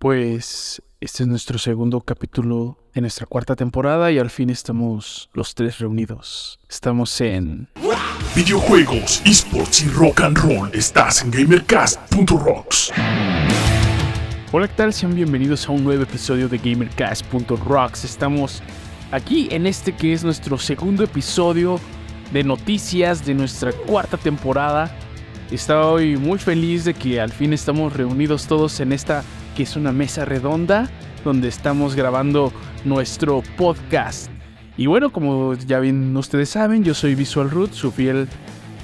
Pues este es nuestro segundo capítulo de nuestra cuarta temporada y al fin estamos los tres reunidos. Estamos en Videojuegos, esports y rock and roll. Estás en gamercast.rocks. Hola, ¿qué tal? Sean bienvenidos a un nuevo episodio de GamerCast.rocks. Estamos aquí en este que es nuestro segundo episodio de noticias de nuestra cuarta temporada. Estoy muy feliz de que al fin estamos reunidos todos en esta que es una mesa redonda donde estamos grabando nuestro podcast. Y bueno, como ya bien ustedes saben, yo soy Visual Root, su fiel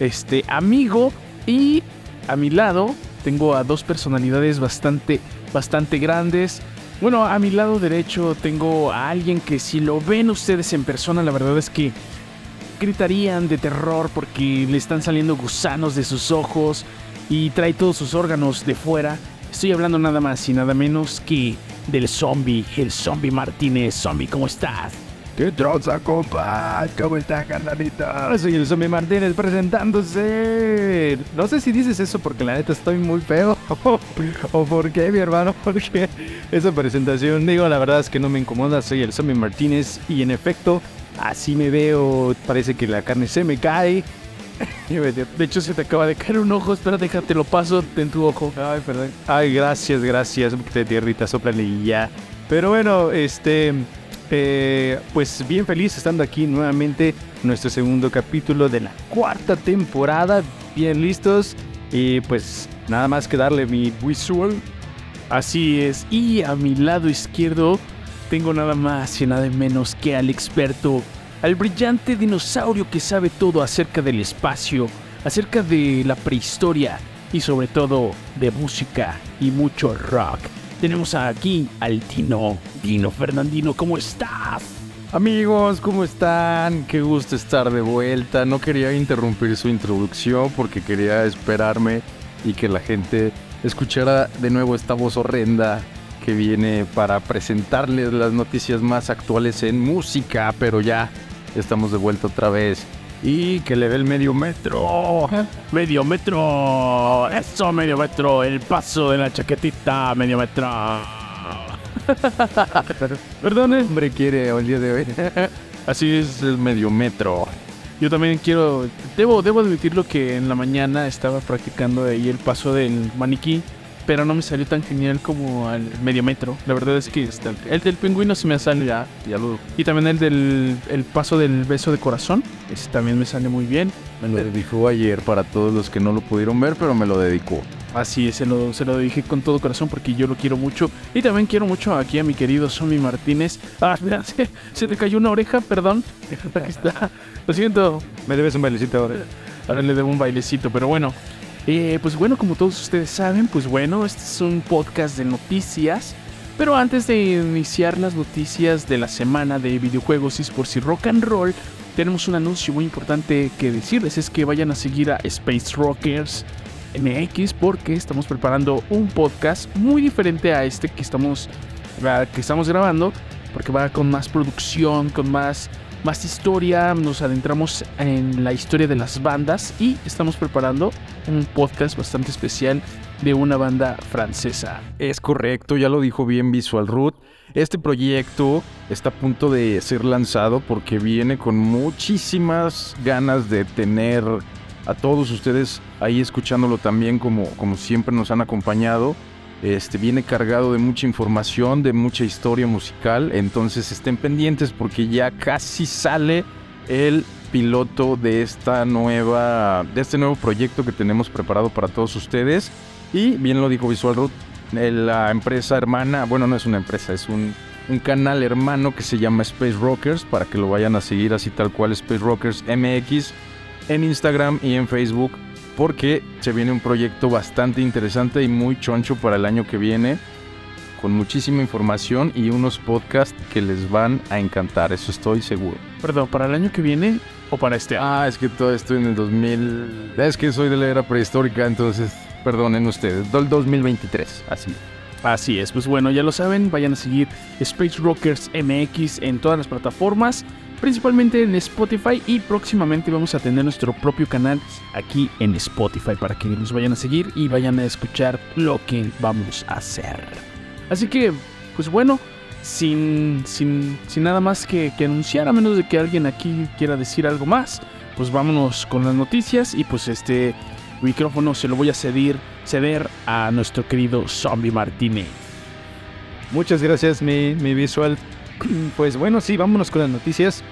este, amigo. Y a mi lado tengo a dos personalidades bastante, bastante grandes. Bueno, a mi lado derecho tengo a alguien que si lo ven ustedes en persona, la verdad es que gritarían de terror porque le están saliendo gusanos de sus ojos y trae todos sus órganos de fuera. Estoy hablando nada más y nada menos que del zombie, el zombie Martínez. Zombie, ¿cómo estás? ¿Qué troza, compa? ¿Cómo está, carnalita? Soy el zombie Martínez presentándose. No sé si dices eso porque la neta estoy muy feo. o por qué, mi hermano, porque esa presentación, digo, la verdad es que no me incomoda. Soy el zombie Martínez y en efecto, así me veo. Parece que la carne se me cae. De hecho, se te acaba de caer un ojo. Espera, déjate lo paso en tu ojo. Ay, perdón. Ay, gracias, gracias. Un poquito de tierrita, soplale y ya. Pero bueno, este. eh, pues bien feliz estando aquí nuevamente. Nuestro segundo capítulo de la cuarta temporada. Bien listos. Y pues nada más que darle mi visual. Así es. Y a mi lado izquierdo tengo nada más y nada menos que al experto al brillante dinosaurio que sabe todo acerca del espacio, acerca de la prehistoria y sobre todo de música y mucho rock. Tenemos aquí al Dino. Dino Fernandino, ¿cómo estás? Amigos, ¿cómo están? Qué gusto estar de vuelta. No quería interrumpir su introducción porque quería esperarme y que la gente escuchara de nuevo esta voz horrenda que viene para presentarles las noticias más actuales en música, pero ya estamos de vuelta otra vez. Y que le dé el medio metro. Medio metro. Eso, medio metro. El paso de la chaquetita, medio metro. Perdone. Hombre, quiere el día de hoy. Así es el medio metro. Yo también quiero. Debo, debo admitirlo que en la mañana estaba practicando ahí el paso del maniquí. Pero no me salió tan genial como al medio metro. La verdad es que está- el del pingüino sí me sale ya, ya lo. Y también el del el paso del beso de corazón. Ese también me sale muy bien. Me lo dedicó ayer para todos los que no lo pudieron ver, pero me lo dedicó. Así es, se lo, se lo dije con todo corazón porque yo lo quiero mucho. Y también quiero mucho aquí a mi querido Somi Martínez. Ah, mira, se, se te cayó una oreja, perdón. Aquí está. Lo siento. Me debes un bailecito ahora. Ahora le debo un bailecito, pero bueno. Eh, pues bueno, como todos ustedes saben, pues bueno, este es un podcast de noticias. Pero antes de iniciar las noticias de la semana de videojuegos, y rock and roll, tenemos un anuncio muy importante que decirles. Es que vayan a seguir a Space Rockers MX porque estamos preparando un podcast muy diferente a este que estamos, que estamos grabando. Porque va con más producción, con más más historia, nos adentramos en la historia de las bandas y estamos preparando un podcast bastante especial de una banda francesa. Es correcto, ya lo dijo bien Visual Root. Este proyecto está a punto de ser lanzado porque viene con muchísimas ganas de tener a todos ustedes ahí escuchándolo también como, como siempre nos han acompañado. Este viene cargado de mucha información, de mucha historia musical, entonces estén pendientes porque ya casi sale el piloto de esta nueva de este nuevo proyecto que tenemos preparado para todos ustedes. Y bien lo dijo Visual Root, eh, la empresa hermana, bueno, no es una empresa, es un, un canal hermano que se llama Space Rockers, para que lo vayan a seguir así tal cual, Space Rockers MX, en Instagram y en Facebook, porque se viene un proyecto bastante interesante y muy choncho para el año que viene, con muchísima información y unos podcasts que les van a encantar, eso estoy seguro. Perdón, ¿para el año que viene o para este año? Ah, es que todo estoy en el 2000. Es que soy de la era prehistórica, entonces perdonen ustedes. Del 2023, así. Así es, pues bueno, ya lo saben, vayan a seguir Space Rockers MX en todas las plataformas, principalmente en Spotify y próximamente vamos a tener nuestro propio canal aquí en Spotify para que nos vayan a seguir y vayan a escuchar lo que vamos a hacer. Así que, pues bueno, sin, sin, sin nada más que, anunciar, a menos de que alguien aquí quiera decir algo más, pues vámonos con las noticias y pues este micrófono se lo voy a ceder, ceder a nuestro querido Zombie Martínez. Muchas gracias, mi, mi visual. Pues bueno, sí, vámonos con las noticias.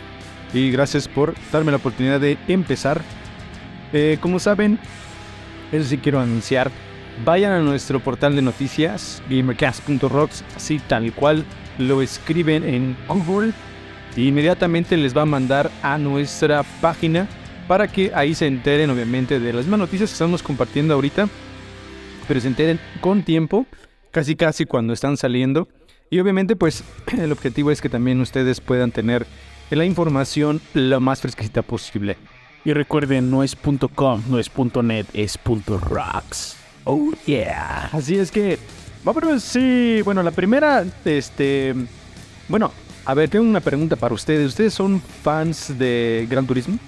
Y gracias por darme la oportunidad de empezar. Eh, como saben, eso sí quiero anunciar. Vayan a nuestro portal de noticias, gamercast.rocks, así tal cual lo escriben en Google. Y inmediatamente les va a mandar a nuestra página para que ahí se enteren, obviamente, de las mismas noticias que estamos compartiendo ahorita. Pero se enteren con tiempo, casi casi cuando están saliendo. Y obviamente, pues el objetivo es que también ustedes puedan tener la información lo más fresquita posible. Y recuerden, no es .com, no es .net, es .rocks. Oh yeah. Así es que, vamos sí, bueno, la primera, este, bueno, a ver, tengo una pregunta para ustedes. ¿Ustedes son fans de Gran Turismo?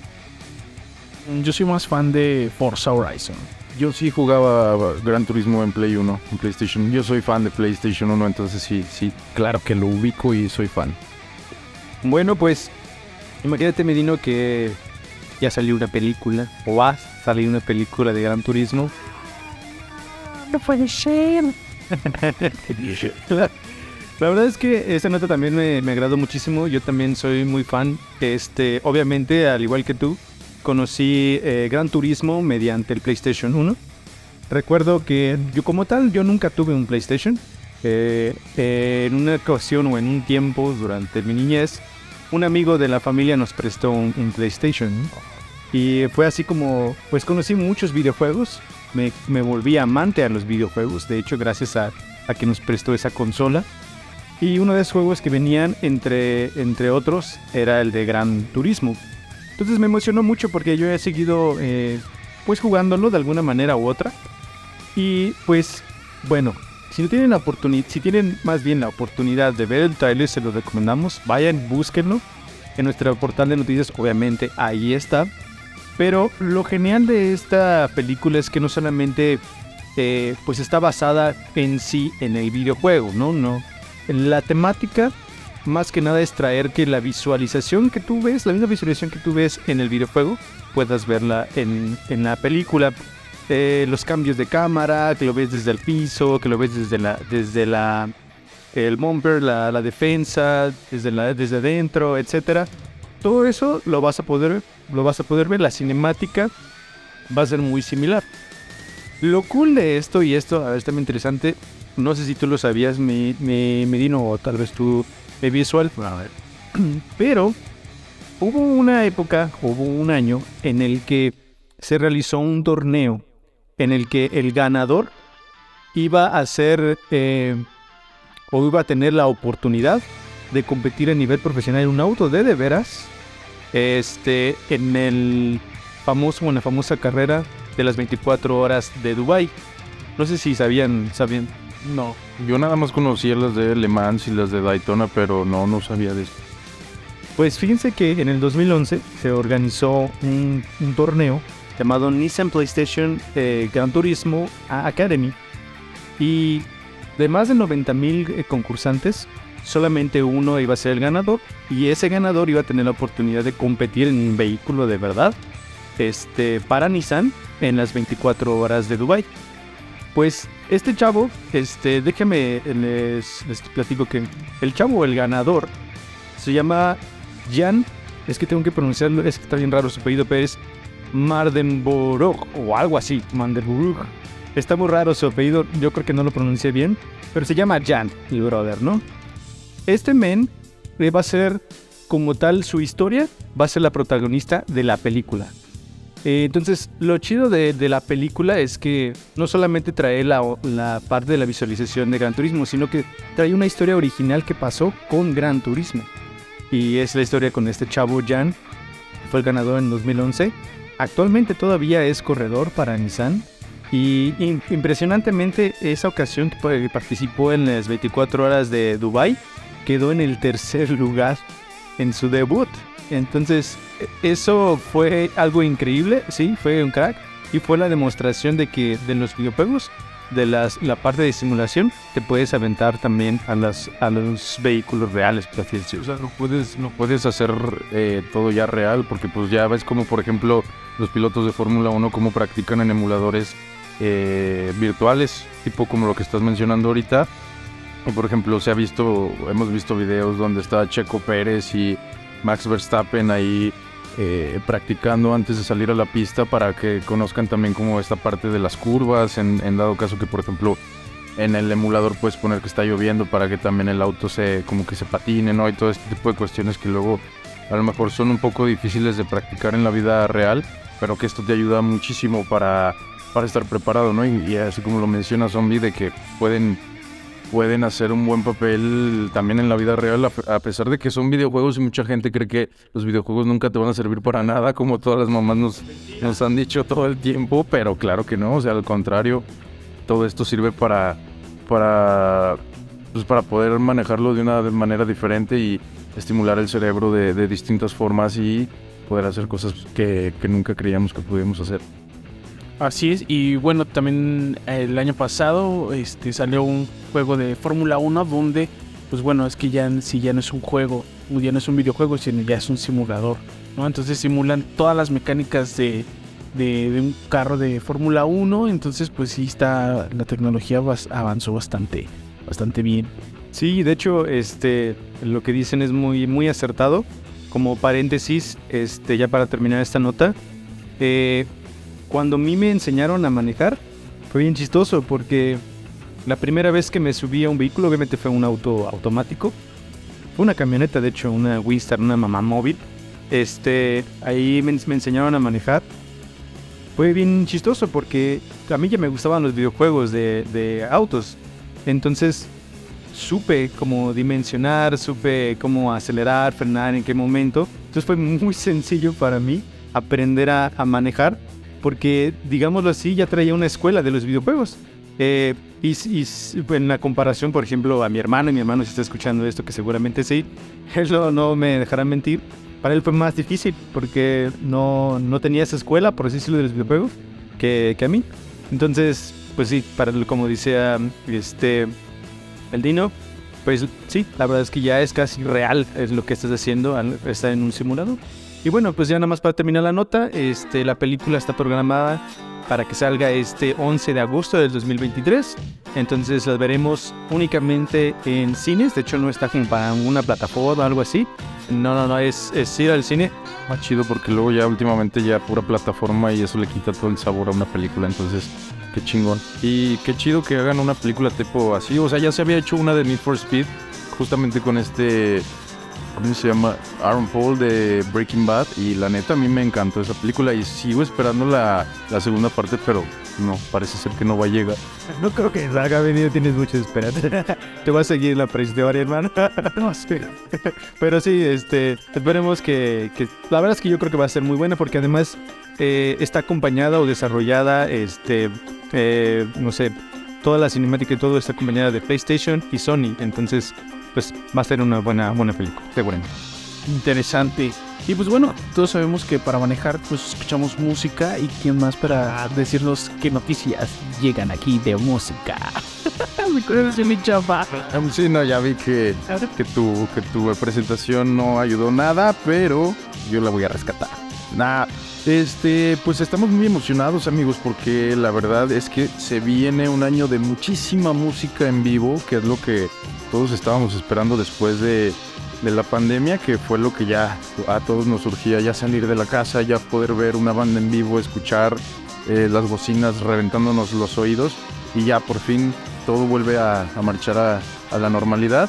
Yo soy más fan de Forza Horizon. Yo sí jugaba Gran Turismo en Play 1, en PlayStation. Yo soy fan de PlayStation 1, entonces sí, sí, claro que lo ubico y soy fan. Bueno, pues imagínate, Medino, que ya salió una película, o va a salir una película de Gran Turismo. No puede ser. La verdad es que esta nota también me, me, agradó muchísimo. Yo también soy muy fan. Este, obviamente, al igual que tú, conocí eh, Gran Turismo mediante el PlayStation 1. Recuerdo que yo como tal, yo nunca tuve un PlayStation. Eh, eh, en una ocasión o en un tiempo durante mi niñez, un amigo de la familia nos prestó un, un PlayStation. Y fue así como, pues conocí muchos videojuegos. Me, me volví amante a los videojuegos. De hecho, gracias a, a que nos prestó esa consola. Y uno de esos juegos que venían, entre, entre otros, era el de Gran Turismo. Entonces me emocionó mucho porque yo he seguido eh, pues jugándolo de alguna manera u otra. Y pues bueno, si no tienen la oportunidad, si tienen más bien la oportunidad de ver el trailer, se lo recomendamos. Vayan, búsquenlo. En nuestro portal de noticias, obviamente, ahí está. Pero lo genial de esta película es que no solamente eh, pues está basada en sí en el videojuego, ¿no? No, la temática más que nada es traer que la visualización que tú ves, la misma visualización que tú ves en el videojuego, puedas verla en, en la película. Eh, los cambios de cámara, que lo ves desde el piso, que lo ves desde la, desde la, el bumper, la, la defensa, desde la, desde adentro, etcétera. Todo eso lo vas a poder, lo vas a poder ver. La cinemática va a ser muy similar. Lo cool de esto y esto, a ver, está muy interesante. No sé si tú lo sabías, me, me, Medino, o tal vez tú, me visual. A ver. Pero hubo una época, hubo un año en el que se realizó un torneo en el que el ganador iba a ser eh, o iba a tener la oportunidad de competir a nivel profesional en un auto de de veras este en el famoso en la famosa carrera de las 24 horas de Dubai. No sé si sabían, sabían. No, yo nada más conocía las de Le Mans y las de Daytona, pero no, no sabía de esto. Pues fíjense que en el 2011 se organizó un, torneo llamado Nissan PlayStation eh, Gran Turismo Academy. Y de más de 90 mil eh, concursantes, solamente uno iba a ser el ganador. Y ese ganador iba a tener la oportunidad de competir en un vehículo de verdad este, para Nissan en las 24 horas de Dubai. Pues este chavo, este, déjame les, platico que el chavo, el ganador, se llama Jan. Es que tengo que pronunciarlo, es que está bien raro su apellido, pero es Mardenborough o algo así, Mandelburg. Está muy raro su apellido, yo creo que no lo pronuncié bien, pero se llama Jan, el brother, ¿no? Este men va a ser, como tal, su historia, va a ser la protagonista de la película. Eh, entonces, lo chido de, la película es que no solamente trae la, parte de la visualización de Gran Turismo, sino que trae una historia original que pasó con Gran Turismo. Y es la historia con este chavo Jan, que fue el ganador en 2011. Actualmente todavía es corredor para Nissan. Y impresionantemente, esa ocasión que participó en las 24 horas de Dubai quedó en el tercer lugar en su debut. Entonces, eso fue algo increíble, sí, fue un crack. Y fue la demostración de que de los videojuegos de las, la parte de simulación, te puedes aventar también a, las, a los vehículos reales, por. O sea, no puedes, no puedes hacer eh, todo ya real, porque pues ya ves como por ejemplo los pilotos de Fórmula 1 como practican en emuladores eh, virtuales, tipo como lo que estás mencionando ahorita. Y por ejemplo, se ha visto, hemos visto videos donde está Checo Pérez y Max Verstappen ahí eh, practicando antes de salir a la pista para que conozcan también como esta parte de las curvas, en, en dado caso que por ejemplo en el emulador puedes poner que está lloviendo para que también el auto se como que se patine, ¿no? Y todo este tipo de cuestiones que luego a lo mejor son un poco difíciles de practicar en la vida real, pero que esto te ayuda muchísimo para, para estar preparado, ¿no? Y, y así como lo menciona Zombie, de que pueden pueden hacer un buen papel también en la vida real, a pesar de que son videojuegos y mucha gente cree que los videojuegos nunca te van a servir para nada, como todas las mamás nos, nos han dicho todo el tiempo, pero claro que no, o sea, al contrario, todo esto sirve para, para, pues para poder manejarlo de una manera diferente y estimular el cerebro de, distintas formas y poder hacer cosas que, que nunca creíamos que podíamos hacer. Así es, y bueno, también el año pasado este, salió un juego de Fórmula 1 donde, pues bueno, es que ya sí ya no es un juego, ya no es un videojuego, sino ya es un simulador, ¿no? Entonces simulan todas las mecánicas de, de, un carro de Fórmula 1, entonces pues sí está, la tecnología avanzó bastante, bastante bien. Sí, de hecho, este, lo que dicen es muy, muy acertado. Como paréntesis, este, ya para terminar esta nota, eh, cuando a mí me enseñaron a manejar, fue bien chistoso porque la primera vez que me subí a un vehículo, obviamente fue un auto automático. Fue una camioneta, de hecho, una Winstar, una mamá móvil. Este, ahí me, me enseñaron a manejar. Fue bien chistoso porque a mí ya me gustaban los videojuegos de, de autos. Entonces supe cómo dimensionar, supe cómo acelerar, frenar, en qué momento. Entonces fue muy sencillo para mí aprender a, a manejar porque, digámoslo así, ya traía una escuela de los videojuegos. Eh, y, y en la comparación, por ejemplo, a mi hermano, y mi hermano si está escuchando esto, que seguramente sí, él no, no me dejará mentir, para él fue más difícil porque no, no tenía esa escuela, por así decirlo, de los videojuegos que, que a mí. Entonces, pues sí, para el- como decía este, el Dino, pues sí, la verdad es que ya es casi real es lo que estás haciendo, al estar en un simulador. Y bueno, pues ya nada más para terminar la nota, este, la película está programada para que salga este 11 de agosto del 2023. Entonces las veremos únicamente en cines. De hecho, no está como para una plataforma o algo así. No, no, no, es, es ir al cine. Más chido porque luego ya últimamente ya pura plataforma y eso le quita todo el sabor a una película, entonces qué chingón. Y qué chido que hagan una película tipo así, o sea, ya se había hecho una de Need for Speed justamente con este ¿cómo se llama? Aaron Paul de Breaking Bad y la neta a mí me encantó esa película y sigo esperando la, la segunda parte, pero no, parece ser que no va a llegar. No creo que salga venido, tienes mucha esperanza. Te va a seguir la prehistoria, hermano. no, espera. Pero sí, este, esperemos que, que- La verdad es que yo creo que va a ser muy buena porque además eh, está acompañada o desarrollada, este, eh, no sé, toda la cinemática y todo está acompañada de PlayStation y Sony. Entonces, pues va a ser una buena, buena película, seguramente. Interesante. Y pues bueno, todos sabemos que para manejar pues escuchamos música y quién más para decirnos qué noticias llegan aquí de música. Me acuerdo de mi chava. Um, sí, no, ya vi que, que, tu, que tu presentación no ayudó nada, pero yo la voy a rescatar. Nah, este, pues estamos muy emocionados, amigos, porque la verdad es que se viene un año de muchísima música en vivo, que es lo que todos estábamos esperando después de, de la pandemia, que fue lo que ya a todos nos surgía, ya salir de la casa, ya poder ver una banda en vivo, escuchar eh, las bocinas reventándonos los oídos y ya por fin todo vuelve a, a marchar a, a la normalidad.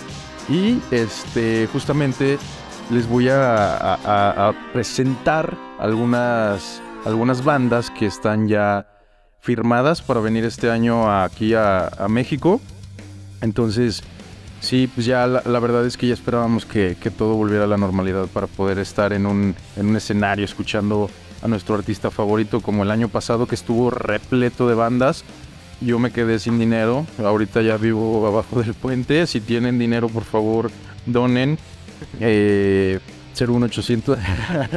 Y este, justamente les voy a, a- presentar algunas, algunas bandas que están ya firmadas para venir este año aquí a México. Entonces, sí, pues ya la, la verdad es que ya esperábamos que, que todo volviera a la normalidad para poder estar en un, en un escenario escuchando a nuestro artista favorito como el año pasado que estuvo repleto de bandas. Yo me quedé sin dinero, ahorita ya vivo abajo del puente. Si tienen dinero, por favor, donen. Eh, 01800.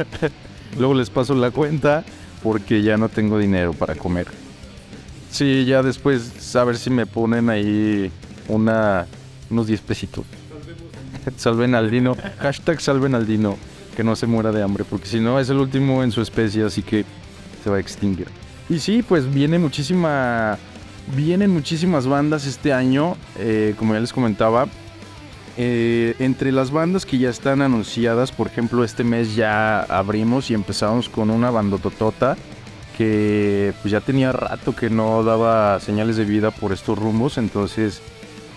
Luego les paso la cuenta porque ya no tengo dinero para comer. Sí, ya después a ver si me ponen ahí una, unos 10 pesitos. salven al Dino. Hashtag salven al Dino. Que no se muera de hambre, porque si no es el último en su especie, así que se va a extinguir. Y sí, pues viene muchísima. Vienen muchísimas bandas este año, eh, como ya les comentaba. Eh, entre las bandas que ya están anunciadas, por ejemplo, este mes ya abrimos y empezamos con una bandototota que pues ya tenía rato que no daba señales de vida por estos rumbos, entonces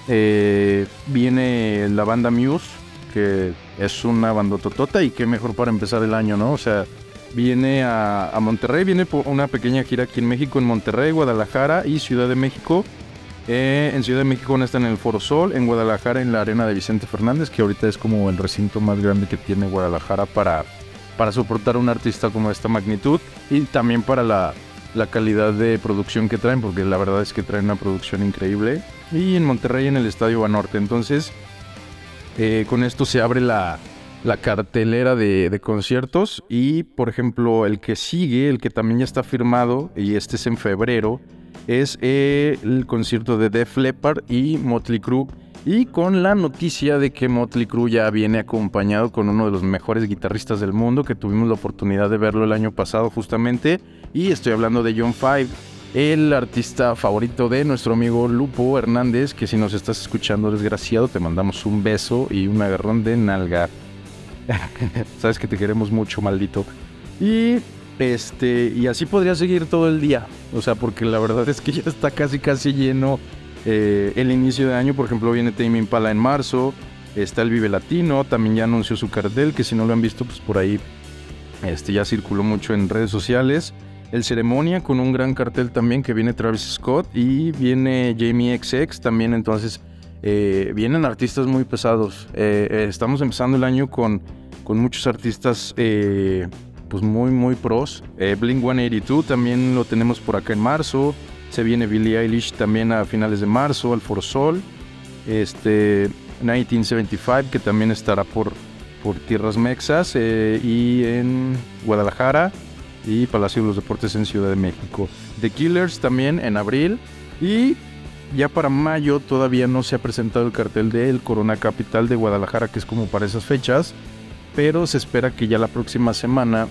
eh, viene la banda Muse, que es una bandototota y qué mejor para empezar el año, ¿no? O sea, viene a, a Monterrey, viene por una pequeña gira aquí en México, en Monterrey, Guadalajara y Ciudad de México. Eh, en Ciudad de México está en el Foro Sol, en Guadalajara en la Arena de Vicente Fernández, que ahorita es como el recinto más grande que tiene Guadalajara para, para soportar a un artista como esta magnitud y también para la, la calidad de producción que traen, porque la verdad es que traen una producción increíble. Y en Monterrey en el Estadio Banorte. Entonces, eh, con esto se abre la, la cartelera de, conciertos y por ejemplo el que sigue, el que también ya está firmado y este es en febrero, es eh, el concierto de Def Leppard y Motley Crue. Y con la noticia de que Motley Crue ya viene acompañado con uno de los mejores guitarristas del mundo, que tuvimos la oportunidad de verlo el año pasado justamente. Y estoy hablando de John Five, el artista favorito de nuestro amigo Lupo Hernández, que si nos estás escuchando desgraciado, te mandamos un beso y un agarrón de nalga. Sabes que te queremos mucho, maldito. Y este, y así podría seguir todo el día. O sea, porque la verdad es que ya está casi casi lleno eh, el inicio de año. Por ejemplo, viene Tame Impala en marzo. Está el Vive Latino. También ya anunció su cartel. Que si no lo han visto, pues por ahí este, ya circuló mucho en redes sociales. El Ceremonia con un gran cartel también que viene Travis Scott. Y viene Jamie XX también. Entonces, eh, vienen artistas muy pesados. Eh, estamos empezando el año con, con muchos artistas pues muy muy pros. Eh, Blink 182 también lo tenemos por acá en marzo. Se viene Billie Eilish también a finales de marzo, al For Sol. Este 1975 que también estará por, por tierras mexas eh, y en Guadalajara y Palacio de los Deportes en Ciudad de México. The Killers también en abril y ya para mayo todavía no se ha presentado el cartel del Corona Capital de Guadalajara que es como para esas fechas pero se espera que ya la próxima semana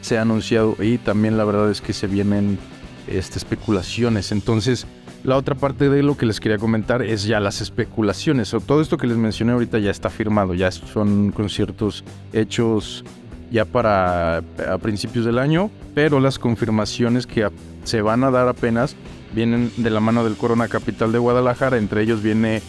se ha anunciado y también la verdad es que se vienen este, especulaciones. Entonces, la otra parte de lo que les quería comentar es ya las especulaciones. O todo esto que les mencioné ahorita ya está firmado, ya son conciertos hechos ya para a principios del año, pero las confirmaciones que se van a dar apenas vienen de la mano del Corona Capital de Guadalajara. Entre ellos viene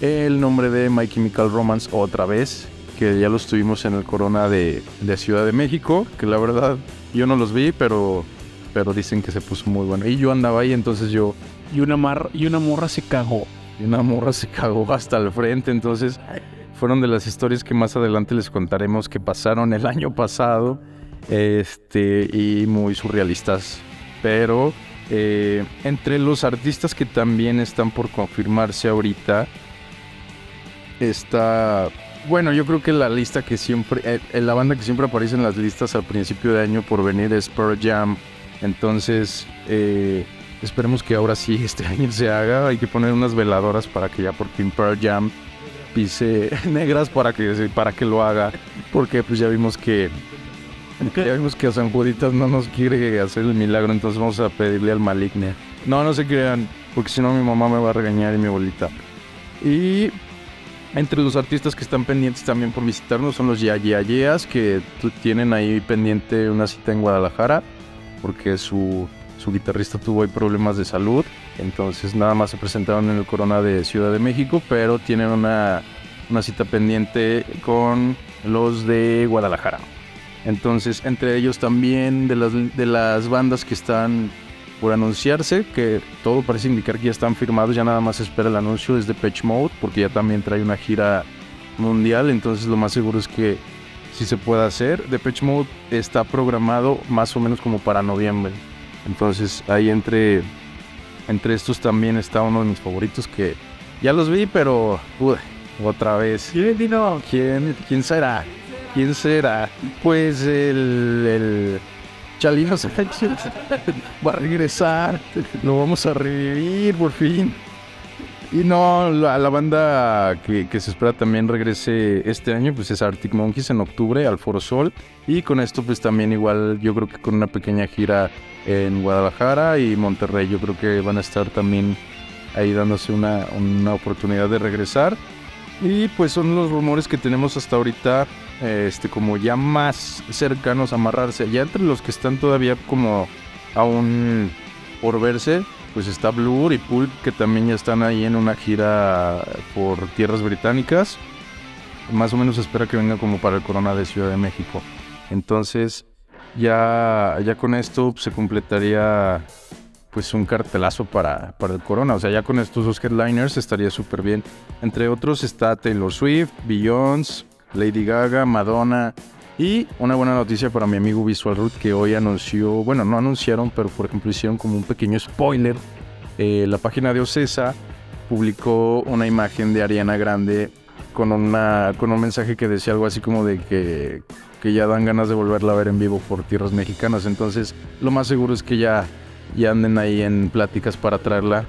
el nombre de My Chemical Romance otra vez, que ya los tuvimos en el Corona de, de, Ciudad de México, que la verdad yo no los vi, pero, pero dicen que se puso muy bueno. Y yo andaba ahí, entonces yo... Y una, mar, y una morra se cagó. Y una morra se cagó hasta el frente, entonces fueron de las historias que más adelante les contaremos que pasaron el año pasado, este, y muy surrealistas. Pero eh, entre los artistas que también están por confirmarse ahorita, está bueno, yo creo que la lista que siempre, eh, la banda que siempre aparece en las listas al principio de año por venir es Pearl Jam. Entonces, eh, esperemos que ahora sí este año se haga. Hay que poner unas veladoras para que ya por fin Pearl Jam pise negras para que, para que lo haga. Porque pues ya vimos que ya vimos que a San Juditas no nos quiere hacer el milagro, entonces vamos a pedirle al maligne. No, no se crean, porque si no mi mamá me va a regañar y mi abuelita. Y entre los artistas que están pendientes también por visitarnos son los Yayeas, que tienen ahí pendiente una cita en Guadalajara, porque su, su guitarrista tuvo ahí problemas de salud. Entonces nada más se presentaron en el Corona de Ciudad de México, pero tienen una, una cita pendiente con los de Guadalajara. Entonces, entre ellos también de las, de las bandas que están por anunciarse, que todo parece indicar que ya están firmados, ya nada más espera el anuncio desde Patch Mode, porque ya también trae una gira mundial, entonces lo más seguro es que si se pueda hacer. Patch Mode está programado más o menos como para noviembre. Entonces ahí entre, entre estos también está uno de mis favoritos que ya los vi, pero otra vez. ¿Quién, ¿Quién, ¿Quién será? ¿Quién será? Pues el, el Chalino Sánchez va a regresar, lo vamos a revivir por fin. Y no, la, la banda que, que se espera también regrese este año, pues es Arctic Monkeys en octubre al Foro Sol. Y con esto, pues también igual, yo creo que con una pequeña gira en Guadalajara y Monterrey, yo creo que van a estar también ahí dándose una, una oportunidad de regresar. Y pues son los rumores que tenemos hasta ahorita, este, como ya más cercanos a amarrarse. Ya entre los que están todavía como aún por verse, pues está Blur y Pulp que también ya están ahí en una gira por tierras británicas. Más o menos espera que venga como para el Corona de Ciudad de México. Entonces, ya, ya con esto se completaría pues un cartelazo para, para el Corona. O sea, ya con estos dos headliners estaría súper bien. Entre otros está Taylor Swift, Beyoncé, Lady Gaga, Madonna. Y una buena noticia para mi amigo Visual Root que hoy anunció, bueno, no anunciaron, pero por ejemplo hicieron como un pequeño spoiler. Eh, la página de Ocesa publicó una imagen de Ariana Grande con, una, con un mensaje que decía algo así como de que, que ya dan ganas de volverla a ver en vivo por tierras mexicanas. Entonces, lo más seguro es que ya, ya anden ahí en pláticas para traerla.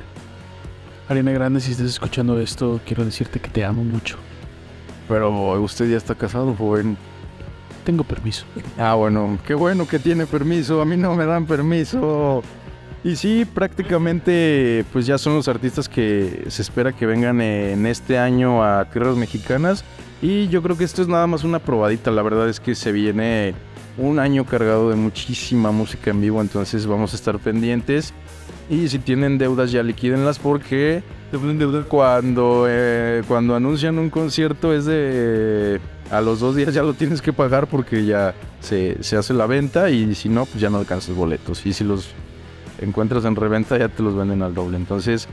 Ariana Grande, si estás escuchando esto, quiero decirte que te amo mucho. Pero usted ya está casado, joven. Tengo permiso. Ah, bueno, qué bueno que tiene permiso. A mí no me dan permiso. Y sí, prácticamente, pues ya son los artistas que se espera que vengan en este año a tierras mexicanas. Y yo creo que esto es nada más una probadita. La verdad es que se viene un año cargado de muchísima música en vivo, entonces vamos a estar pendientes. Y si tienen deudas ya liquídenlas porque cuando, eh, cuando anuncian un concierto es de... A los dos días ya lo tienes que pagar porque ya se, se hace la venta y si no, pues ya no alcanzas boletos. Y si los encuentras en reventa ya te los venden al doble. Entonces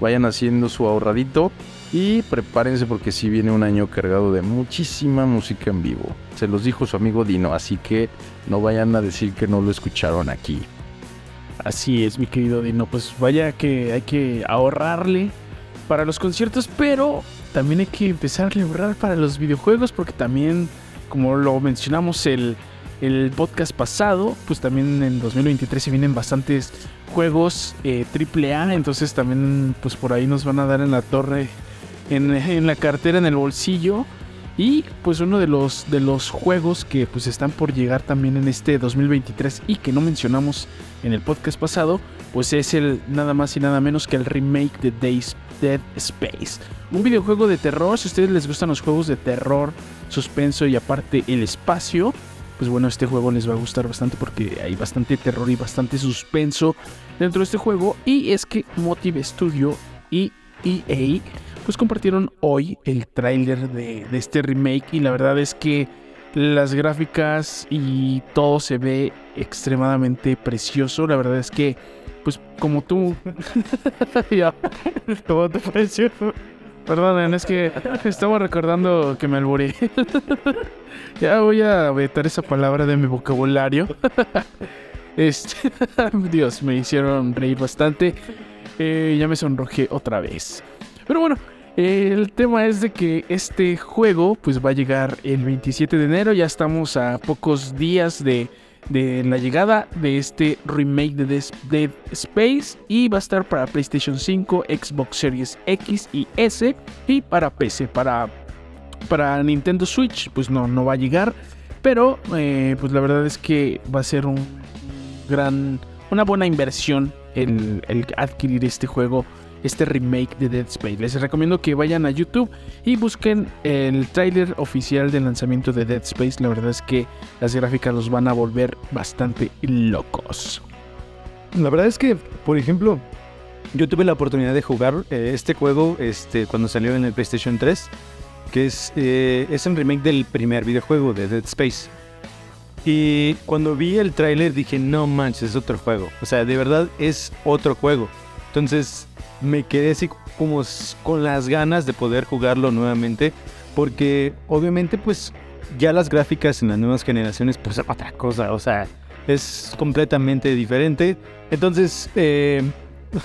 vayan haciendo su ahorradito y prepárense porque si viene un año cargado de muchísima música en vivo. Se los dijo su amigo Dino, así que no vayan a decir que no lo escucharon aquí. Así es, mi querido Dino. Pues vaya que hay que ahorrarle para los conciertos, pero también hay que empezar a ahorrar para los videojuegos porque también, como lo mencionamos el, el podcast pasado, pues también en 2023 se vienen bastantes juegos eh, AAA, entonces también pues por ahí nos van a dar en la torre, en, en la cartera, en el bolsillo. Y pues uno de los, de los juegos que pues están por llegar también en este 2023 y que no mencionamos en el podcast pasado, pues es el nada más y nada menos que el remake de Days Dead Space. Un videojuego de terror, si a ustedes les gustan los juegos de terror, suspenso y aparte el espacio, pues bueno, este juego les va a gustar bastante porque hay bastante terror y bastante suspenso dentro de este juego. Y es que Motive Studio y EA pues compartieron hoy el tráiler de, de, este remake y la verdad es que las gráficas y todo se ve extremadamente precioso. La verdad es que, pues como tú... ¿Cómo te pareció? Perdonen, es que estaba recordando que me alboré. ya voy a vetar esa palabra de mi vocabulario. este, Dios, me hicieron reír bastante. Eh, ya me sonrojé otra vez. Pero bueno, el tema es de que este juego pues va a llegar el 27 de enero. Ya estamos a pocos días de, de la llegada de este remake de Dead Space. Y va a estar para PlayStation 5, Xbox Series X y S. Y para PC, para, para Nintendo Switch pues no, no va a llegar. Pero eh, pues la verdad es que va a ser un gran, una buena inversión el, el adquirir este juego este remake de Dead Space. Les recomiendo que vayan a YouTube y busquen el tráiler oficial del lanzamiento de Dead Space. La verdad es que las gráficas los van a volver bastante locos. La verdad es que, por ejemplo, yo tuve la oportunidad de jugar eh, este juego este, cuando salió en el PlayStation 3, que es, eh, es un remake del primer videojuego de Dead Space. Y cuando vi el tráiler dije, no manches, es otro juego. O sea, de verdad es otro juego. Entonces me quedé así como con las ganas de poder jugarlo nuevamente. Porque obviamente pues ya las gráficas en las nuevas generaciones pues es otra cosa. O sea, es completamente diferente. Entonces, eh,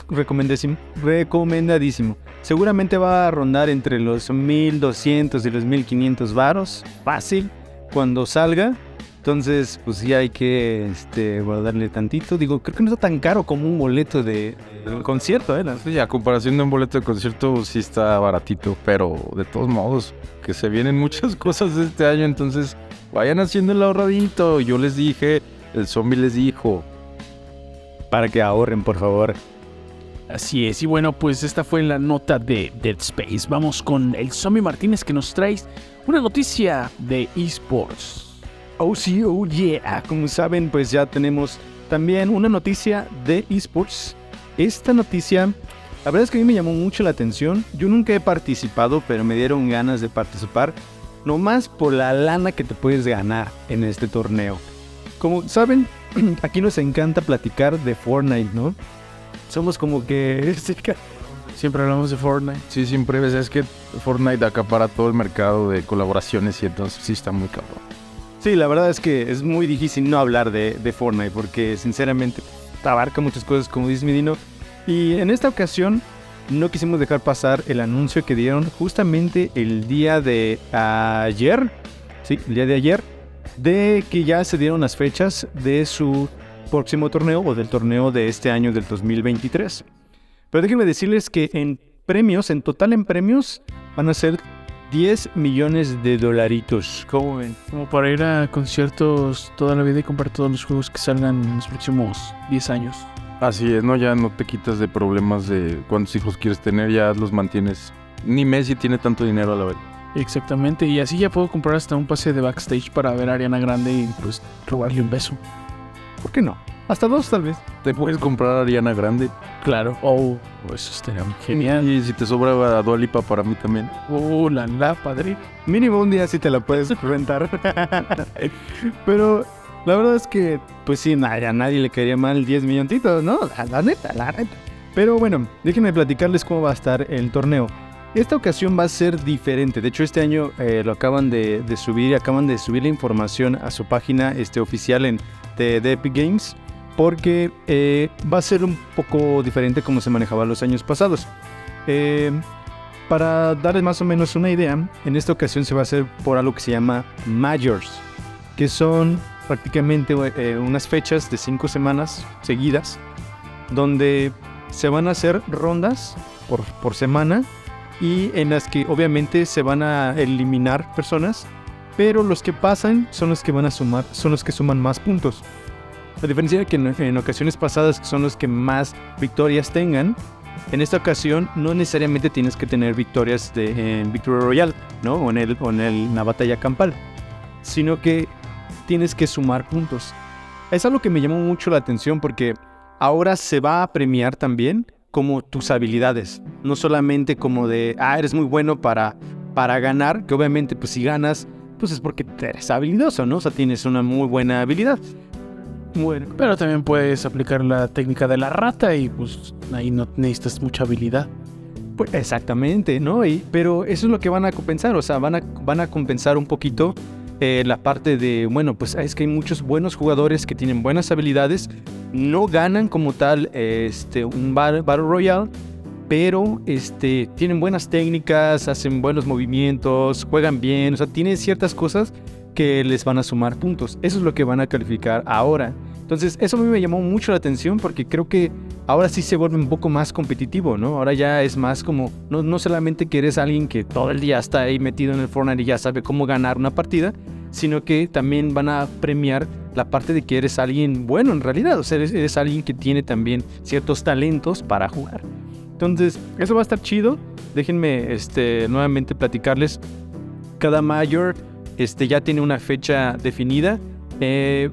recomendadísimo, recomendadísimo. Seguramente va a rondar entre los 1200 y los 1500 varos. Fácil. Cuando salga. Entonces, pues sí hay que este, guardarle tantito. Digo, creo que no está tan caro como un boleto de, de un concierto, ¿eh? Sí, a comparación de un boleto de concierto sí está baratito, pero de todos modos, que se vienen muchas cosas este año, entonces vayan haciendo el ahorradito. Yo les dije, el zombie les dijo. Para que ahorren, por favor. Así es, y bueno, pues esta fue la nota de Dead Space. Vamos con el Zombie Martínez que nos traes una noticia de esports. Oh sí, oh yeah. Como saben, pues ya tenemos también una noticia de esports. Esta noticia, la verdad es que a mí me llamó mucho la atención. Yo nunca he participado, pero me dieron ganas de participar. Nomás por la lana que te puedes ganar en este torneo. Como saben, aquí nos encanta platicar de Fortnite, ¿no? Somos como que... Siempre hablamos de Fortnite. Sí, siempre es que Fortnite acapara todo el mercado de colaboraciones y entonces sí está muy cabrón. Sí, la verdad es que es muy difícil no hablar de, de Fortnite porque sinceramente abarca muchas cosas como dice Midino. Y en esta ocasión no quisimos dejar pasar el anuncio que dieron justamente el día de ayer, sí, el día de ayer, de que ya se dieron las fechas de su próximo torneo o del torneo de este año del 2023. Pero déjenme decirles que en premios, en total en premios, van a ser 10 millones de dolaritos. ¿Cómo ven? Como para ir a conciertos toda la vida y comprar todos los juegos que salgan en los próximos 10 años. Así es, ¿no? Ya no te quitas de problemas de cuántos hijos quieres tener, ya los mantienes. Ni Messi tiene tanto dinero a la vez. Exactamente, y así ya puedo comprar hasta un pase de backstage para ver a Ariana Grande y pues robarle un beso. ¿Por qué no? Hasta dos tal vez. Te puedes comprar a Ariana Grande. Claro. Oh, eso estaría muy genial. Y si te sobra a Dua Lipa para mí también. Oh, la la, padre. Mínimo un día sí te la puedes rentar. Pero la verdad es que, pues sí, a nadie le caería mal 10 milloncitos, ¿no? La, la neta, la neta. Pero bueno, déjenme platicarles cómo va a estar el torneo. Esta ocasión va a ser diferente. De hecho, este año eh, lo acaban de, de subir, acaban de subir la información a su página este, oficial en, de, de Epic Games. Porque eh, va a ser un poco diferente como se manejaba los años pasados. Eh, para darles más o menos una idea, en esta ocasión se va a hacer por algo que se llama Majors, que son prácticamente eh, unas fechas de cinco semanas seguidas, donde se van a hacer rondas por, por semana y en las que obviamente se van a eliminar personas, pero los que pasan son los que van a sumar, son los que suman más puntos. A diferencia de que en, ocasiones pasadas son los que más victorias tengan, en esta ocasión no necesariamente tienes que tener victorias de, en Victory Royale, ¿no? O en, el, o en el- en la batalla campal, sino que tienes que sumar puntos. Es algo que me llamó mucho la atención porque ahora se va a premiar también como tus habilidades, no solamente como de, ah, eres muy bueno para, para ganar, que obviamente pues si ganas, pues es porque eres habilidoso, ¿no? O sea, tienes una muy buena habilidad. Bueno, Pero también puedes aplicar la técnica de la rata y pues ahí no necesitas mucha habilidad. Pues exactamente, ¿no? Y, pero eso es lo que van a compensar, o sea, van a, van a compensar un poquito eh, la parte de, bueno, pues es que hay muchos buenos jugadores que tienen buenas habilidades, no ganan como tal este, un Battle, Battle Royale, pero este, tienen buenas técnicas, hacen buenos movimientos, juegan bien, o sea, tienen ciertas cosas que les van a sumar puntos. Eso es lo que van a calificar ahora. Entonces, eso a mí me llamó mucho la atención porque creo que ahora sí se vuelve un poco más competitivo, ¿no? Ahora ya es más como, no, no solamente que eres alguien que todo el día está ahí metido en el Fortnite y ya sabe cómo ganar una partida, sino que también van a premiar la parte de que eres alguien bueno en realidad, o sea, eres, eres alguien que tiene también ciertos talentos para jugar. Entonces, eso va a estar chido. Déjenme este, nuevamente platicarles. Cada Major este, ya tiene una fecha definida. Eh,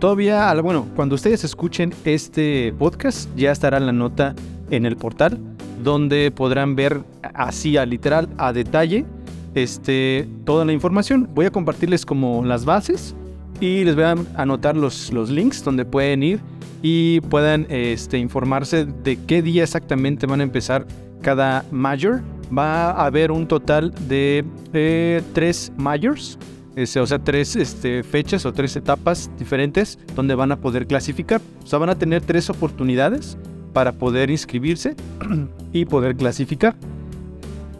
todavía, bueno, cuando ustedes escuchen este podcast, ya estará la nota en el portal, donde podrán ver así a literal, a detalle, este, toda la información. Voy a compartirles como las bases y les voy a anotar los, los links donde pueden ir y puedan este, informarse de qué día exactamente van a empezar cada major. Va a haber un total de eh, tres majors, este, o sea, tres este, fechas o tres etapas diferentes donde van a poder clasificar. O sea, van a tener tres oportunidades para poder inscribirse y poder clasificar.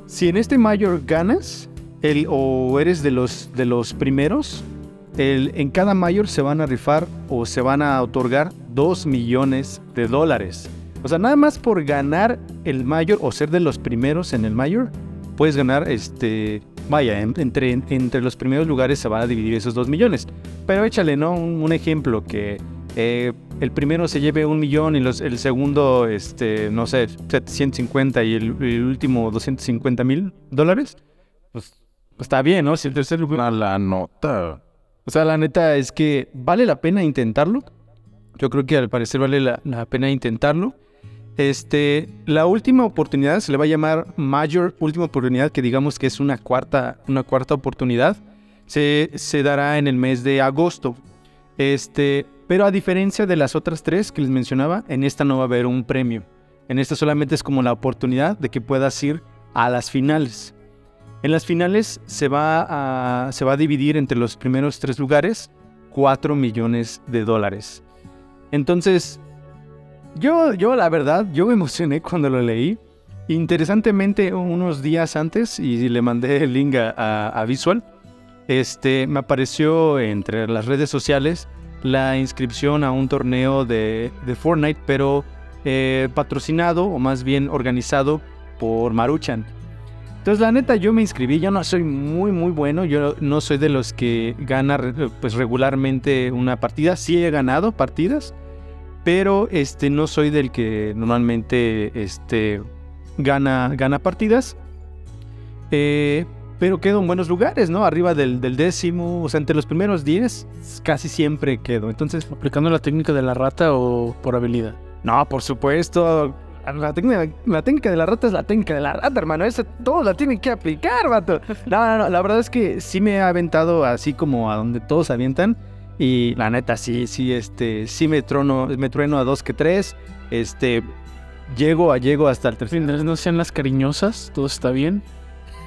Si en este mayor ganas el, o eres de los, de los primeros, el- en cada mayor se van a rifar o se van a otorgar 2 millones de dólares. O sea, nada más por ganar el mayor o ser de los primeros en el mayor, puedes ganar, este, vaya, en- entre, entre los primeros lugares se van a dividir esos 2 millones. Pero échale, ¿no? Un, ejemplo que eh, el primero se lleve un millón y el segundo, este, no sé, 750 y el, el último 250 mil dólares. Pues, está bien, ¿no? Si el tercer lugar... La nota. O sea, la neta es que vale la pena intentarlo. Yo creo que al parecer vale la, pena intentarlo. Este, la última oportunidad se le va a llamar Major Última Oportunidad, que digamos que es una cuarta, una cuarta oportunidad. Se, se dará en el mes de agosto. Este, pero a diferencia de las otras tres que les mencionaba, en esta no va a haber un premio. En esta solamente es como la oportunidad de que puedas ir a las finales. En las finales se va a, se va a dividir entre los primeros tres lugares 4 millones de dólares. Entonces, yo, yo la verdad, yo me emocioné cuando lo leí. Interesantemente, unos días antes, y le mandé el link a, Visual, este, me apareció entre las redes sociales la inscripción a un torneo de, de Fortnite, pero eh, patrocinado o más bien organizado por Maruchan. Entonces, la neta, yo me inscribí. Yo no soy muy, muy bueno. Yo no soy de los que gana pues, regularmente una partida. Sí he ganado partidas, pero este, no soy del que normalmente este, gana, gana partidas. Eh, pero quedo en buenos lugares, ¿no? Arriba del, del décimo, o sea, entre los primeros 10, casi siempre quedo. Entonces, ¿Aplicando la técnica de la rata o por habilidad? no, por supuesto. La técnica, la técnica de la rata es la técnica de la rata, hermano. Esa todos la tienen que aplicar, vato. No, no, no. La verdad es que sí me ha aventado así como a donde todos avientan. Y la neta, sí, sí, este, sí me trono, me trueno a dos que tres. Este, llego a, llego hasta el tercer. Mientras no sean las cariñosas, todo está bien.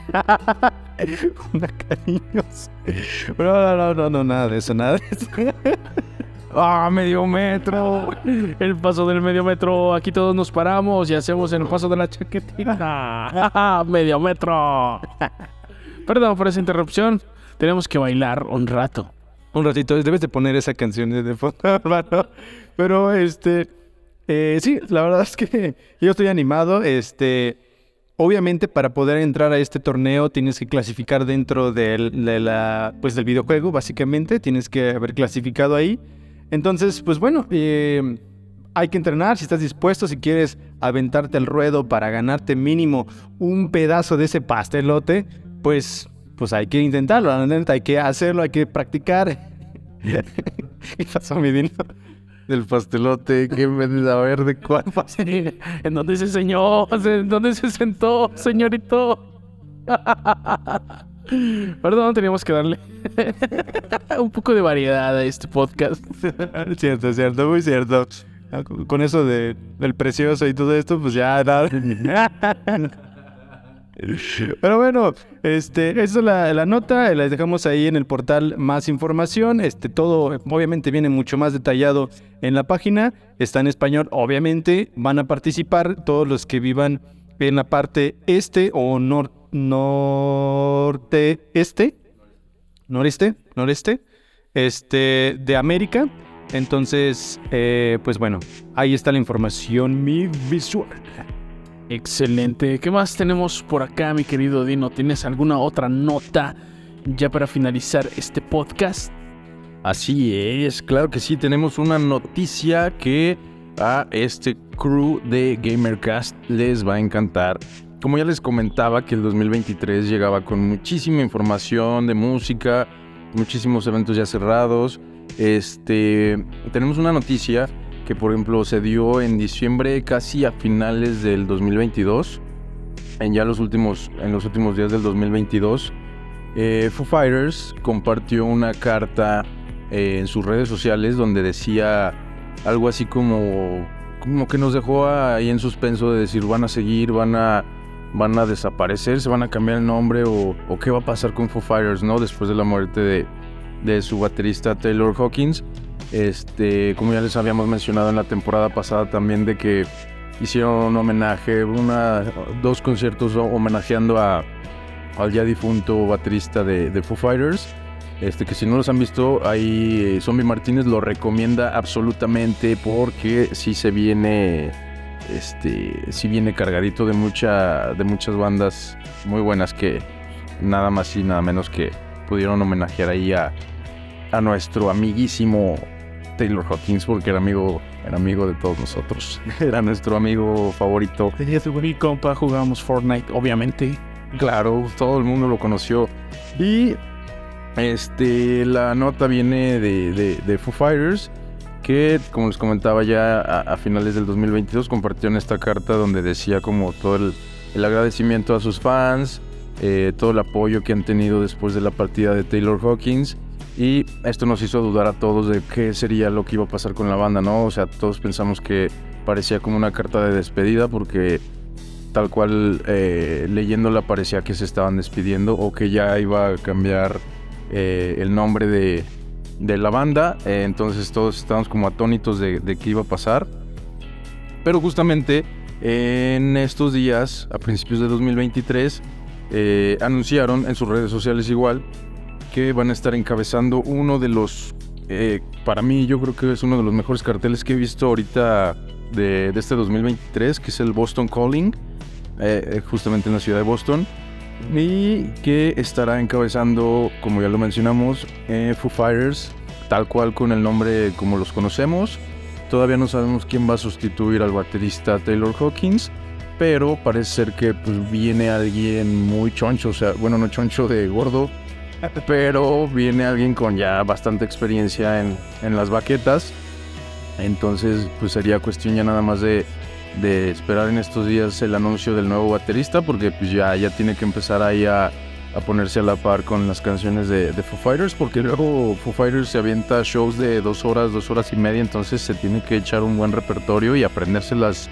Una cariñosa. No, no, no, no, no, nada de eso, nada de eso. ¡Ah, medio metro! El paso del medio metro. Aquí todos nos paramos y hacemos el paso de la chaquetita. ¡Medio metro! Perdón por esa interrupción. Tenemos que bailar un rato. Un ratito, debes de poner esa canción de fondo, hermano. Pero este, eh, sí, la verdad es que yo estoy animado. Este, obviamente para poder entrar a este torneo tienes que clasificar dentro del, de la, pues del videojuego, básicamente. Tienes que haber clasificado ahí. Entonces, pues bueno, eh, hay que entrenar. Si estás dispuesto, si quieres aventarte al ruedo para ganarte mínimo un pedazo de ese pastelote, pues, pues hay que intentarlo. La neta, hay que hacerlo, hay que practicar. ¿Qué pasó, mi Dino? Del pastelote, que me de saber de cuál pastel. ¿En dónde se señó? ¿En dónde se sentó, señorito? Perdón, teníamos que darle un poco de variedad a este podcast. cierto, cierto, muy cierto. Ah, con- eso de, del precioso y todo esto, pues ya nada. Pero bueno, este, esa es la, la nota, les dejamos ahí en el portal más información, este, todo obviamente viene mucho más detallado en la página, está en español, obviamente van a participar todos los que vivan en la parte este o nor- norte este, noreste, noreste, este, de América. Entonces, eh, pues bueno, ahí está la información, mi visual. Excelente. ¿Qué más tenemos por acá, mi querido Dino? ¿Tienes alguna otra nota ya para finalizar este podcast? Así es, claro que sí, tenemos una noticia que a este crew de GamerCast les va a encantar. Como ya les comentaba que el 2023 llegaba con muchísima información de música, muchísimos eventos ya cerrados. Este, tenemos una noticia que por ejemplo se dio en diciembre casi a finales del 2022, en ya los últimos en los últimos días del 2022. Eh, Foo Fighters compartió una carta eh, en sus redes sociales donde decía algo así como, como que nos dejó ahí en suspenso de decir van a seguir, van a, van a desaparecer, se van a cambiar el nombre o, qué va a pasar con Foo Fighters, ¿no? Después de la muerte de, de su baterista Taylor Hawkins. Este, como ya les habíamos mencionado en la temporada pasada también de que hicieron un homenaje, una, dos conciertos homenajeando a, al ya difunto baterista de, de Foo Fighters. Este, que si no los han visto, ahí eh, Zombie Martínez lo recomienda absolutamente porque sí se viene, este, sí viene cargadito de mucha, de muchas bandas muy buenas que nada más y nada menos que pudieron homenajear ahí a, a nuestro amiguísimo Taylor Hawkins porque era amigo, era amigo de todos nosotros, era nuestro amigo favorito. Tenía su mi compa, jugábamos Fortnite, obviamente. Claro, todo el mundo lo conoció. Y este, la nota viene de, de, de Foo Fighters, que como les comentaba ya a, finales del 2022 compartieron esta carta donde decía como todo el, el agradecimiento a sus fans, eh, todo el apoyo que han tenido después de la partida de Taylor Hawkins. Y esto nos hizo dudar a todos de qué sería lo que iba a pasar con la banda, ¿no? O sea, todos pensamos que parecía como una carta de despedida porque tal cual eh, leyéndola parecía que se estaban despidiendo o que ya iba a cambiar eh, el nombre de, de la banda. Eh, entonces todos estábamos como atónitos de, de qué iba a pasar. Pero justamente en estos días, a principios de 2023, eh, anunciaron en sus redes sociales igual que van a estar encabezando uno de los, eh, para mí yo creo que es uno de los mejores carteles que he visto ahorita de, de este 2023, que es el Boston Calling, eh, justamente en la ciudad de Boston, y que estará encabezando, como ya lo mencionamos, eh, Foo Fighters, tal cual con el nombre como los conocemos. Todavía no sabemos quién va a sustituir al baterista Taylor Hawkins, pero parece ser que pues, viene alguien muy choncho, o sea, bueno, no choncho de gordo, pero viene alguien con ya bastante experiencia en, en las baquetas. Entonces, pues sería cuestión ya nada más de, de, esperar en estos días el anuncio del nuevo baterista, porque pues ya, ya tiene que empezar ahí a, a ponerse a la par con las canciones de, de, Foo Fighters, porque luego Foo Fighters se avienta shows de dos horas, dos horas y media, entonces se tiene que echar un buen repertorio y aprendérselas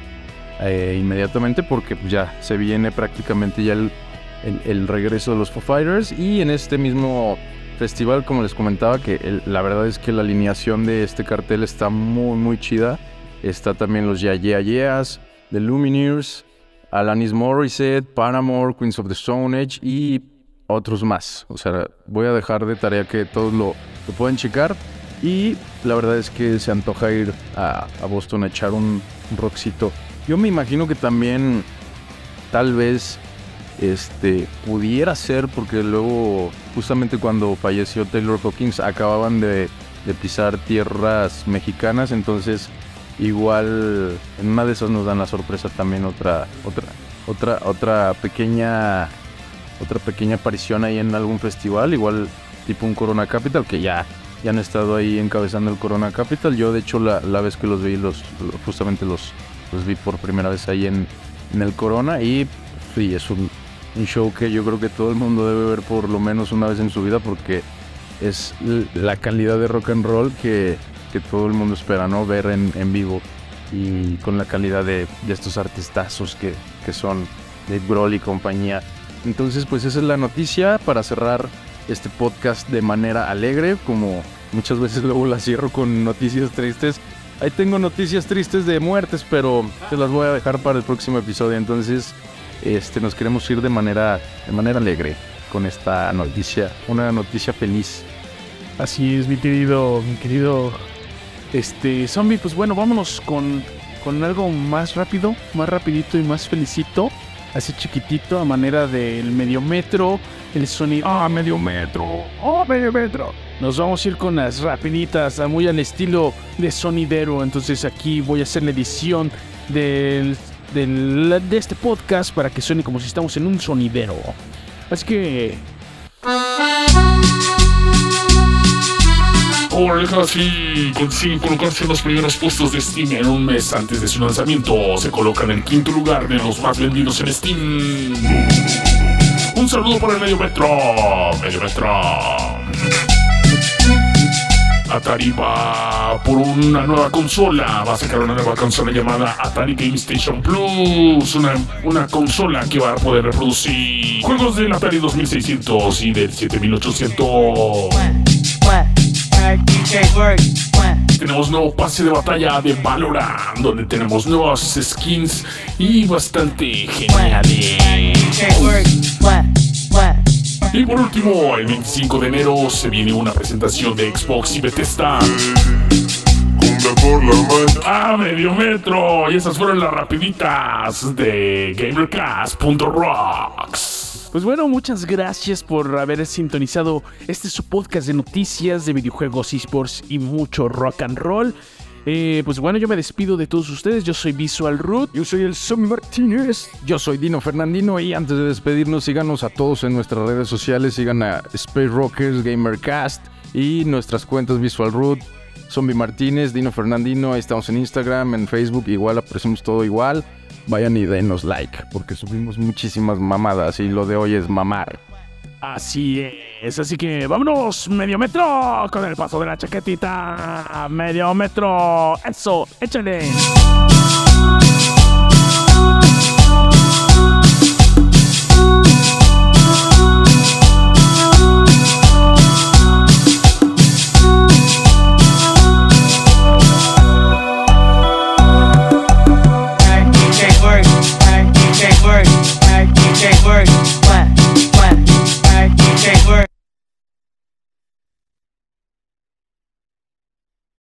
eh, inmediatamente, porque pues, ya se viene prácticamente ya el, el, regreso de los Foo Fighters y en este mismo festival, como les comentaba, que la verdad es que la alineación de este cartel está muy, muy chida. Está también los Yeah Yeah Yeahs, The Lumineers, Alanis Morissette, Paramore, Queens of the Stone Age y otros más. O sea, voy a dejar de tarea que todos lo, lo pueden checar. Y la verdad es que se antoja ir a, a Boston a echar un, un rockcito. Yo me imagino que también, tal vez, este, pudiera ser, porque luego, justamente cuando falleció Taylor Hawkins, acababan de, de pisar tierras mexicanas, entonces igual en una de esas nos dan la sorpresa también otra, otra, otra, otra pequeña, otra pequeña aparición ahí en algún festival, igual tipo un Corona Capital, que ya, ya han estado ahí encabezando el Corona Capital. Yo de hecho la, la vez que los vi, los, justamente los, los vi por primera vez ahí en, en el Corona y sí, es un, un show que yo creo que todo el mundo debe ver por lo menos una vez en su vida porque es la calidad de rock and roll que, que todo el mundo espera, ¿no? Ver en, vivo y con la calidad de, de estos artistazos que, que, son Dave Grohl y compañía. Entonces, pues esa es la noticia para cerrar este podcast de manera alegre, como muchas veces luego la cierro con noticias tristes. Ahí tengo noticias tristes de muertes, pero te las voy a dejar para el próximo episodio. Entonces, este, nos queremos ir de manera, de manera alegre con esta noticia, una noticia feliz. Así es, mi querido, mi querido este, zombie, pues bueno, vámonos con, con algo más rápido, más rapidito y más felicito. Así chiquitito, a manera del medio metro, el sonido. ¡Ah, medio metro! ¡Oh, medio metro! Nos vamos a ir con las rapiditas, muy al estilo de sonidero. Entonces aquí voy a hacer la edición del, del, de este podcast para que suene como si estamos en un sonidero. Así que Orejas y consiguen colocarse en los primeros puestos de Steam en un mes antes de su lanzamiento. Se colocan en quinto lugar de los más vendidos en Steam. Un saludo para el Medio Metro. Medio Metro. Atari va por una nueva consola. Va a sacar una nueva consola llamada Atari Game Station Plus. Una, una consola que va a poder reproducir juegos del Atari 2600 y del 7800. Tenemos nuevo pase de batalla de Valorant, donde tenemos nuevas skins y bastante geniales. Y por último, el 25 de enero se viene una presentación de Xbox y Bethesda. A medio metro. Y esas fueron las rapiditas de GamerCast.rocks. Pues bueno, muchas gracias por haber sintonizado este su podcast de noticias de videojuegos, esports y mucho rock and roll. Eh, pues bueno, yo me despido de todos ustedes. Yo soy Visual Root. Yo soy el Somi Martínez. Yo soy Dino Fernandino. Y antes de despedirnos, síganos a todos en nuestras redes sociales. Sigan a Space Rockers, Gamercast y nuestras cuentas Visual Root. Zombie Martínez, Dino Fernandino, ahí estamos en Instagram, en Facebook, igual aparecemos todo igual. Vayan y denos like, porque subimos muchísimas mamadas y lo de hoy es mamar. Así es, así que vámonos, medio metro, con el paso de la chaquetita, medio metro, eso, échale.